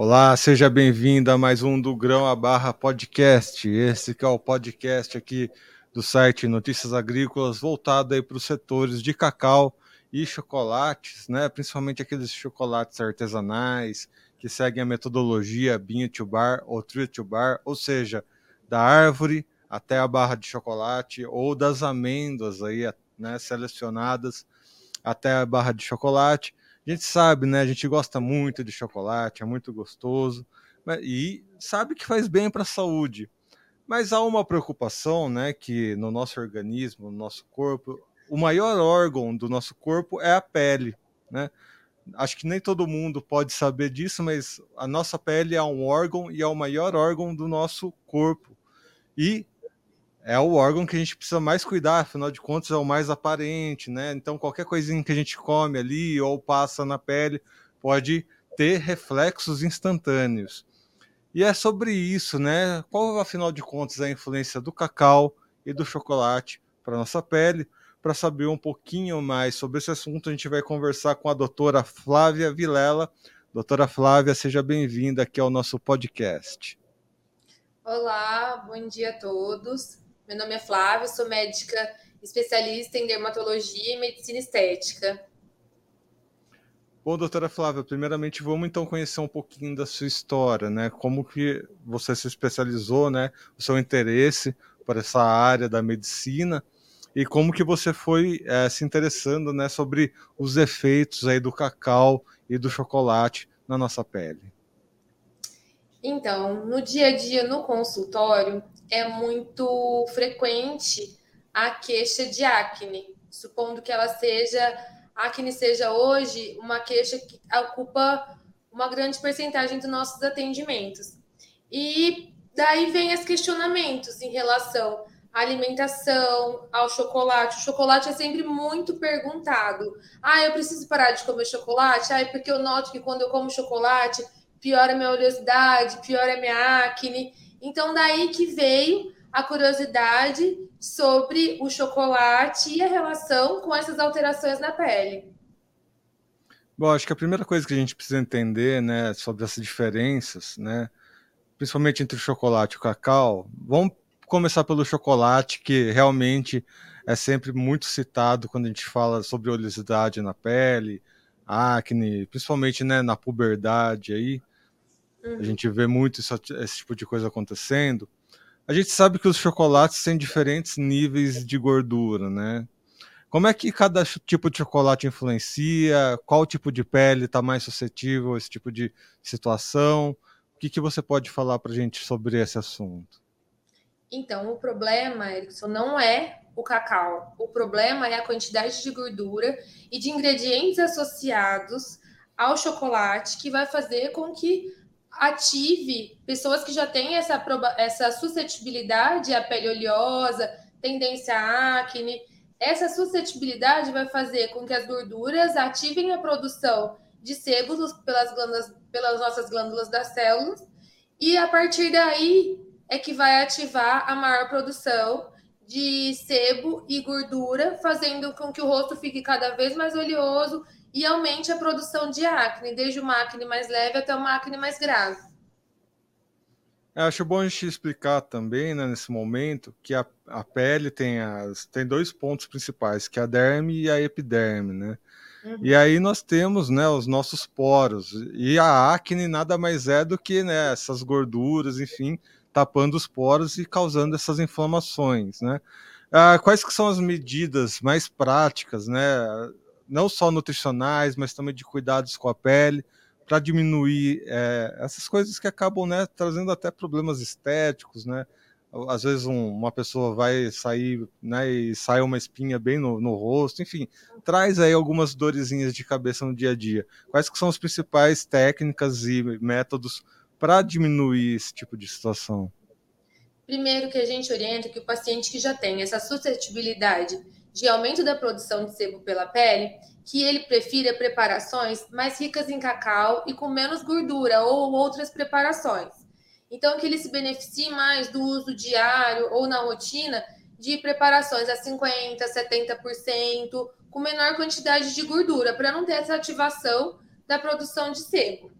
Olá, seja bem-vindo a mais um do Grão a Barra Podcast. Esse que é o podcast aqui do site Notícias Agrícolas, voltado aí para os setores de cacau e chocolates, né? Principalmente aqueles chocolates artesanais que seguem a metodologia bean to bar ou tree to bar, ou seja, da árvore até a barra de chocolate ou das amêndoas aí, né, selecionadas até a barra de chocolate gente sabe, né? A gente gosta muito de chocolate, é muito gostoso e sabe que faz bem para a saúde. Mas há uma preocupação, né? Que no nosso organismo, no nosso corpo, o maior órgão do nosso corpo é a pele, né? Acho que nem todo mundo pode saber disso, mas a nossa pele é um órgão e é o maior órgão do nosso corpo. E é o órgão que a gente precisa mais cuidar, afinal de contas é o mais aparente, né? Então qualquer coisinha que a gente come ali ou passa na pele pode ter reflexos instantâneos. E é sobre isso, né? Qual, afinal de contas, é a influência do cacau e do chocolate para nossa pele? Para saber um pouquinho mais sobre esse assunto, a gente vai conversar com a doutora Flávia Vilela. Doutora Flávia, seja bem-vinda aqui ao nosso podcast. Olá, bom dia a todos. Meu nome é Flávia, sou médica especialista em dermatologia e medicina estética. Bom, doutora Flávia, primeiramente vamos então conhecer um pouquinho da sua história, né? Como que você se especializou, né? O seu interesse por essa área da medicina e como que você foi é, se interessando, né, sobre os efeitos aí do cacau e do chocolate na nossa pele. Então, no dia a dia, no consultório, é muito frequente a queixa de acne, supondo que ela seja, acne seja hoje uma queixa que ocupa uma grande percentagem dos nossos atendimentos. E daí vem os questionamentos em relação à alimentação, ao chocolate. O chocolate é sempre muito perguntado. Ah, eu preciso parar de comer chocolate? Ah, é porque eu noto que quando eu como chocolate piora minha oleosidade, piora minha acne. Então, daí que veio a curiosidade sobre o chocolate e a relação com essas alterações na pele. Bom, acho que a primeira coisa que a gente precisa entender, né, sobre essas diferenças, né, principalmente entre o chocolate e o cacau, vamos começar pelo chocolate, que realmente é sempre muito citado quando a gente fala sobre oleosidade na pele, acne, principalmente né, na puberdade aí. Uhum. A gente vê muito isso, esse tipo de coisa acontecendo. A gente sabe que os chocolates têm diferentes níveis de gordura, né? Como é que cada tipo de chocolate influencia? Qual tipo de pele está mais suscetível a esse tipo de situação? O que, que você pode falar para a gente sobre esse assunto? Então, o problema, Erickson, não é o cacau. O problema é a quantidade de gordura e de ingredientes associados ao chocolate que vai fazer com que ative pessoas que já têm essa, essa suscetibilidade à pele oleosa, tendência à acne. Essa suscetibilidade vai fazer com que as gorduras ativem a produção de sebos pelas, glândulas, pelas nossas glândulas das células, e a partir daí é que vai ativar a maior produção de sebo e gordura, fazendo com que o rosto fique cada vez mais oleoso e aumente a produção de acne, desde uma acne mais leve até uma acne mais grave. Eu acho bom a gente explicar também, né, nesse momento, que a, a pele tem, as, tem dois pontos principais, que é a derme e a epiderme, né? Uhum. E aí nós temos, né, os nossos poros. E a acne nada mais é do que, né, essas gorduras, enfim, tapando os poros e causando essas inflamações, né? Ah, quais que são as medidas mais práticas, né? Não só nutricionais, mas também de cuidados com a pele, para diminuir é, essas coisas que acabam né, trazendo até problemas estéticos, né? Às vezes um, uma pessoa vai sair né, e sai uma espinha bem no, no, rosto, enfim, traz aí algumas dorezinhas de cabeça no dia a dia. Quais que são as principais técnicas e métodos para diminuir esse tipo de situação? Primeiro que a gente orienta que o paciente que já tem essa suscetibilidade de aumento da produção de sebo pela pele, que ele prefira preparações mais ricas em cacau e com menos gordura ou outras preparações. Então, que ele se beneficie mais do uso diário ou na rotina de preparações a 50%, 70%, com menor quantidade de gordura, para não ter essa ativação da produção de sebo.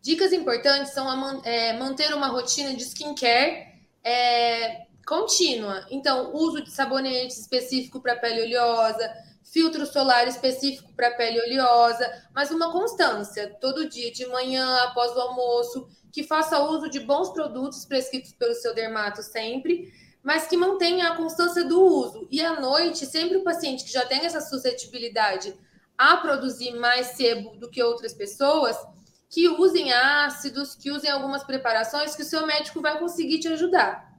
Dicas importantes são a, é, manter uma rotina de skincare é, contínua. Então, uso de sabonete específico para pele oleosa, filtro solar específico para pele oleosa, mas uma constância, todo dia, de manhã, após o almoço, que faça uso de bons produtos prescritos pelo seu dermato sempre, mas que mantenha a constância do uso. E à noite, sempre o paciente que já tem essa suscetibilidade a produzir mais sebo do que outras pessoas, que usem ácidos, que usem algumas preparações que o seu médico vai conseguir te ajudar.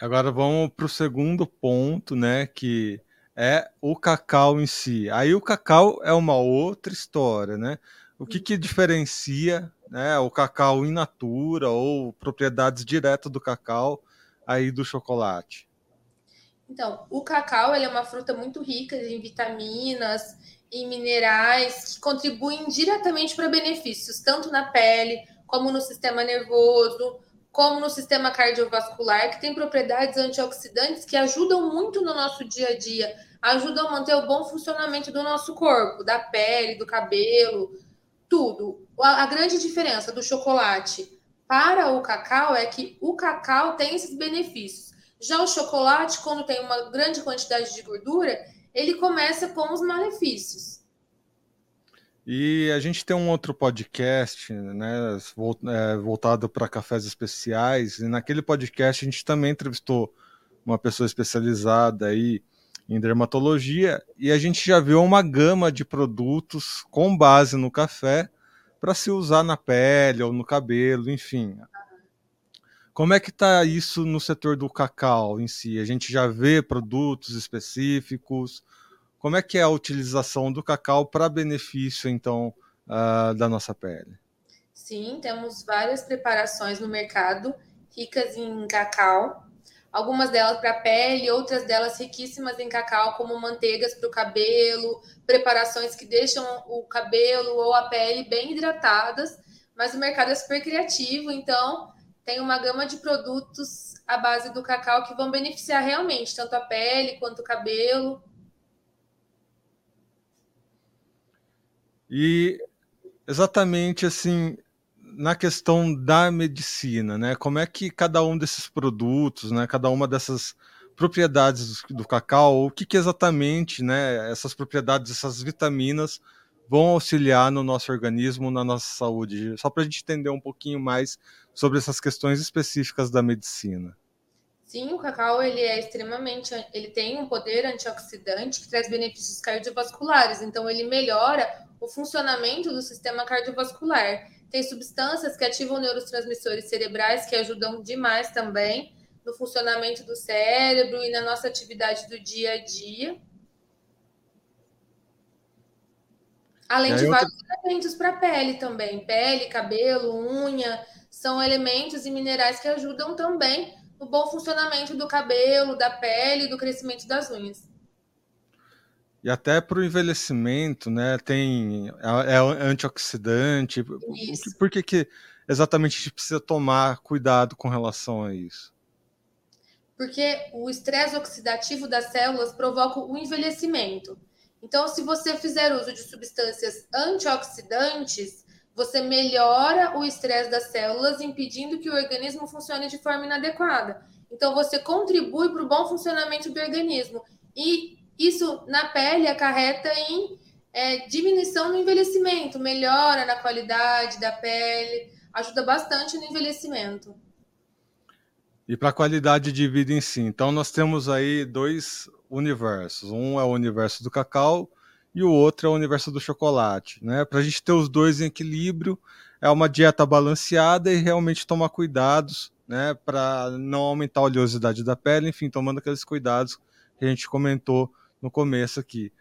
Agora vamos para o segundo ponto, né? Que é o cacau em si. Aí o cacau é uma outra história, né? O que, que diferencia né, o cacau in natura ou propriedades diretas do cacau aí do chocolate? Então, o cacau é uma fruta muito rica em vitaminas e minerais que contribuem diretamente para benefícios, tanto na pele, como no sistema nervoso, como no sistema cardiovascular, que tem propriedades antioxidantes que ajudam muito no nosso dia a dia, ajudam a manter o bom funcionamento do nosso corpo, da pele, do cabelo, tudo. A, grande diferença do chocolate para o cacau é que o cacau tem esses benefícios. Já o chocolate, quando tem uma grande quantidade de gordura, ele começa com os malefícios. E a gente tem um outro podcast, né, é, voltado para cafés especiais, e naquele podcast a gente também entrevistou uma pessoa especializada aí em dermatologia, e a gente já viu uma gama de produtos com base no café para se usar na pele ou no cabelo, enfim. Como é que está isso no setor do cacau em si? A gente já vê produtos específicos? Como é que é a utilização do cacau para benefício, então, uh, da nossa pele? Sim, temos várias preparações no mercado ricas em cacau. Algumas delas para pele, outras delas riquíssimas em cacau, como manteigas para o cabelo, preparações que deixam o cabelo ou a pele bem hidratadas. Mas o mercado é super criativo, então tem uma gama de produtos à base do cacau que vão beneficiar realmente tanto a pele quanto o cabelo. E exatamente assim, na questão da medicina, né? Como é que cada um desses produtos, né, cada uma dessas propriedades do cacau, o que, que exatamente, né, essas propriedades, essas vitaminas vão auxiliar no nosso organismo, na nossa saúde? Só para a gente entender um pouquinho mais sobre essas questões específicas da medicina. Sim, o cacau ele é extremamente, ele tem um poder antioxidante que traz benefícios cardiovasculares, então ele melhora o funcionamento do sistema cardiovascular. Tem substâncias que ativam neurotransmissores cerebrais que ajudam demais também no funcionamento do cérebro e na nossa atividade do dia a dia. Além de vários elementos para a pele também. Pele, cabelo, unha, são elementos e minerais que ajudam também no bom funcionamento do cabelo, da pele e do crescimento das unhas. E até para o envelhecimento, né? Tem é, é antioxidante. Isso. Por que, que exatamente a gente precisa tomar cuidado com relação a isso? Porque o estresse oxidativo das células provoca o envelhecimento. Então, se você fizer uso de substâncias antioxidantes, você melhora o estresse das células, impedindo que o organismo funcione de forma inadequada. Então, você contribui para o bom funcionamento do organismo. E isso na pele acarreta em é, diminuição no envelhecimento, melhora na qualidade da pele, ajuda bastante no envelhecimento. E para a qualidade de vida em si. Então, nós temos aí dois universos. Um é o universo do cacau e o outro é o universo do chocolate. Né? Para a gente ter os dois em equilíbrio, é uma dieta balanceada e realmente tomar cuidados né, para não aumentar a oleosidade da pele, enfim, tomando aqueles cuidados que a gente comentou no começo aqui.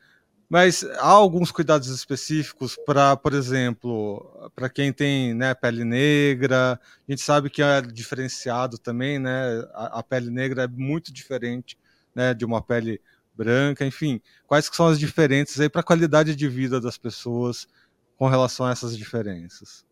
Mas há alguns cuidados específicos para, por exemplo, para quem tem né, pele negra. A gente sabe que é diferenciado também, né? A, a pele negra é muito diferente né, de uma pele branca, enfim, quais são as diferenças aí para a qualidade de vida das pessoas com relação a essas diferenças?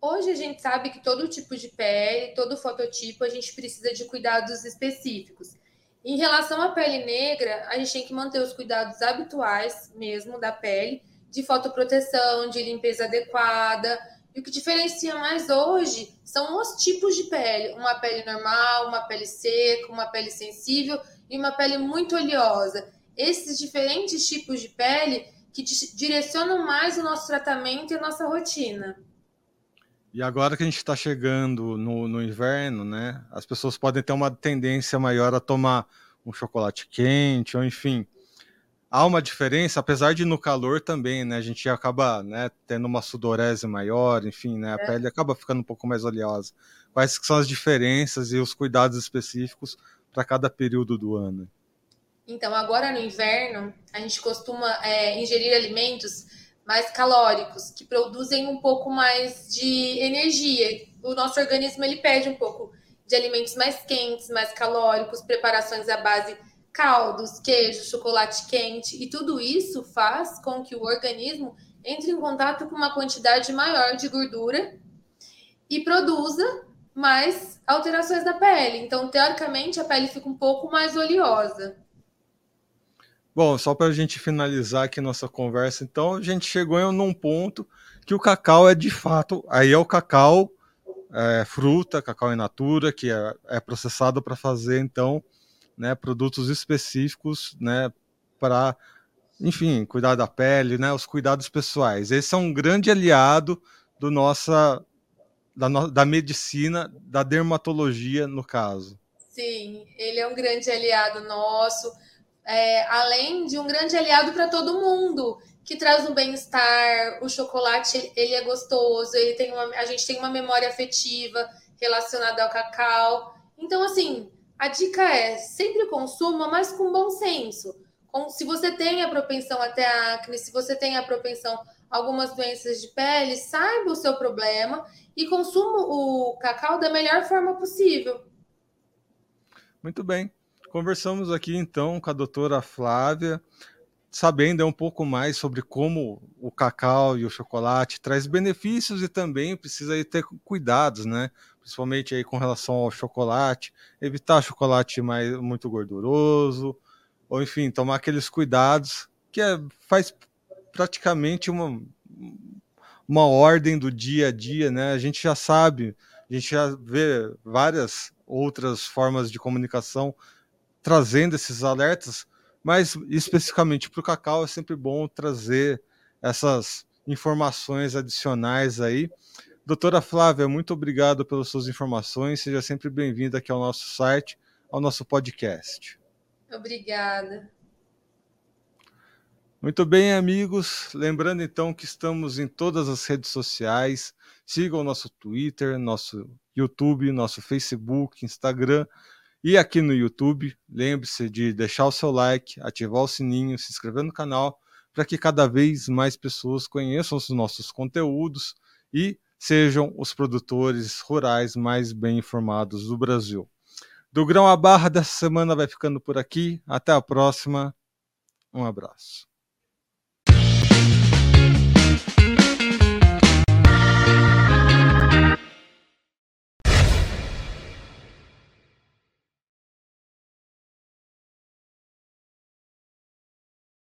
Hoje a gente sabe que todo tipo de pele, todo fototipo, a gente precisa de cuidados específicos. Em relação à pele negra, a gente tem que manter os cuidados habituais mesmo da pele, de fotoproteção, de limpeza adequada. E o que diferencia mais hoje são os tipos de pele: uma pele normal, uma pele seca, uma pele sensível e uma pele muito oleosa. Esses diferentes tipos de pele que direcionam mais o nosso tratamento e a nossa rotina. E agora que a gente está chegando no, no, inverno, né? As pessoas podem ter uma tendência maior a tomar um chocolate quente, ou enfim. Há uma diferença, apesar de no calor também, né? A gente acaba né, tendo uma sudorese maior, enfim, né? A é. pele acaba ficando um pouco mais oleosa. Quais são as diferenças e os cuidados específicos para cada período do ano? Então, agora no inverno, a gente costuma é, ingerir alimentos mais calóricos, que produzem um pouco mais de energia. O nosso organismo ele pede um pouco de alimentos mais quentes, mais calóricos, preparações à base caldos, queijo, chocolate quente, e tudo isso faz com que o organismo entre em contato com uma quantidade maior de gordura e produza mais alterações na pele. Então, teoricamente, a pele fica um pouco mais oleosa. Bom, só para a gente finalizar aqui nossa conversa, então a gente chegou num ponto que o cacau é de fato, aí é o cacau é, fruta, cacau in natura, que é, é processado para fazer então, né, produtos específicos, né, para, enfim, cuidar da pele, né, os cuidados pessoais. Esse é um grande aliado do nossa da, da medicina, da dermatologia no caso. Sim, ele é um grande aliado nosso é, além de um grande aliado para todo mundo, que traz um bem-estar. O chocolate ele é gostoso, ele tem uma, a gente tem uma memória afetiva relacionada ao cacau. Então, assim, a dica é sempre consuma, mas com bom senso. Se você tem a propensão até a acne, se você tem a propensão a algumas doenças de pele, saiba o seu problema e consuma o cacau da melhor forma possível. Muito bem. Conversamos aqui então com a doutora Flávia, sabendo um pouco mais sobre como o cacau e o chocolate traz benefícios e também precisa ter cuidados, né? Principalmente aí com relação ao chocolate, evitar chocolate mais muito gorduroso, ou enfim, tomar aqueles cuidados que é, faz praticamente uma, uma ordem do dia a dia, né? A gente já sabe, a gente já vê várias outras formas de comunicação trazendo esses alertas, mas especificamente para o cacau é sempre bom trazer essas informações adicionais aí. Doutora Flávia, muito obrigado pelas suas informações. Seja sempre bem-vinda aqui ao nosso site, ao nosso podcast. Obrigada. Muito bem, amigos. Lembrando então que estamos em todas as redes sociais. Sigam nosso Twitter, nosso YouTube, nosso Facebook, Instagram e aqui no YouTube, lembre-se de deixar o seu like, ativar o sininho, se inscrever no canal, para que cada vez mais pessoas conheçam os nossos conteúdos e sejam os produtores rurais mais bem informados do Brasil. Do Grão à Barra dessa semana vai ficando por aqui. Até a próxima. Um abraço.